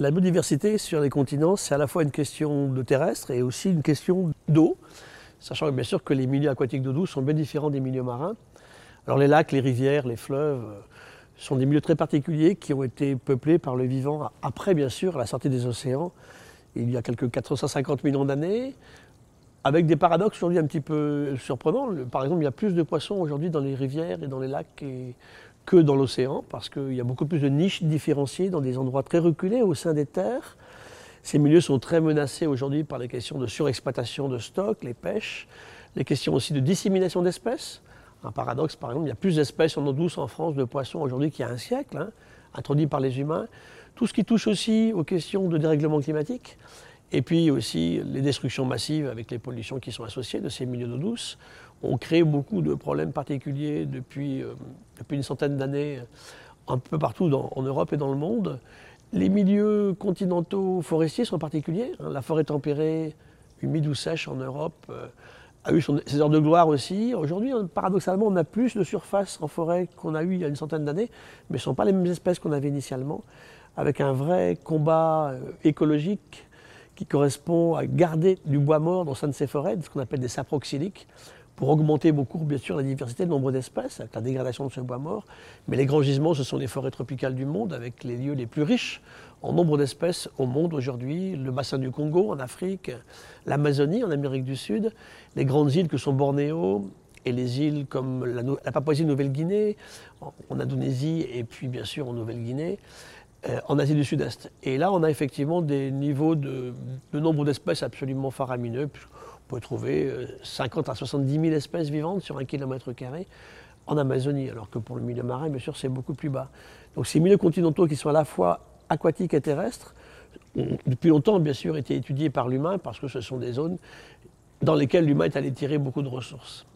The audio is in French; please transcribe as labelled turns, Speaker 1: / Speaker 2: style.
Speaker 1: La biodiversité sur les continents, c'est à la fois une question de terrestre et aussi une question d'eau, sachant bien sûr que les milieux aquatiques d'eau douce sont bien différents des milieux marins. Alors les lacs, les rivières, les fleuves euh, sont des milieux très particuliers qui ont été peuplés par le vivant après bien sûr la sortie des océans, il y a quelques 450 millions d'années, avec des paradoxes aujourd'hui un petit peu surprenants. Par exemple, il y a plus de poissons aujourd'hui dans les rivières et dans les lacs que dans l'océan, parce qu'il y a beaucoup plus de niches différenciées dans des endroits très reculés au sein des terres. Ces milieux sont très menacés aujourd'hui par les questions de surexploitation de stocks, les pêches, les questions aussi de dissémination d'espèces. Un paradoxe, par exemple, il y a plus d'espèces en eau douce en France de poissons aujourd'hui qu'il y a un siècle, hein, introduits par les humains. Tout ce qui touche aussi aux questions de dérèglement climatique. Et puis aussi les destructions massives avec les pollutions qui sont associées de ces milieux d'eau douce ont créé beaucoup de problèmes particuliers depuis, euh, depuis une centaine d'années un peu partout en Europe et dans le monde. Les milieux continentaux forestiers sont particuliers. Hein. la forêt tempérée, humide ou sèche en Europe euh, a eu ses heures de gloire aussi. Aujourd'hui, paradoxalement, on a plus de surface en forêt qu'on a eu il y a une centaine d'années, mais ce ne sont pas les mêmes espèces qu'on avait initialement, avec un vrai combat euh, écologique qui correspond à garder du bois mort dans sein de ces forêts, ce qu'on appelle des saproxyliques, pour augmenter beaucoup, bien sûr, la diversité, le nombre d'espèces, avec la dégradation de ce bois mort. Mais les grands gisements, ce sont les forêts tropicales du monde, avec les lieux les plus riches en nombre d'espèces au monde aujourd'hui, le bassin du Congo en Afrique, l'Amazonie en Amérique du Sud, les grandes îles que sont Bornéo, et les îles comme la, la Papouasie-Nouvelle-Guinée, en Indonésie et puis bien sûr en Nouvelle-Guinée. Euh, en Asie du Sud-Est. Et là, on a effectivement des niveaux de, nombre d'espèces absolument faramineux. On peut trouver 50 euh, à 70 000 espèces vivantes sur un kilomètre carré en Amazonie, alors que pour le milieu marin, bien sûr, c'est beaucoup plus bas. Donc ces milieux continentaux qui sont à la fois aquatiques et terrestres, ont depuis longtemps, bien sûr, été étudiés par l'humain parce que ce sont des zones dans lesquelles l'humain est allé tirer beaucoup de ressources.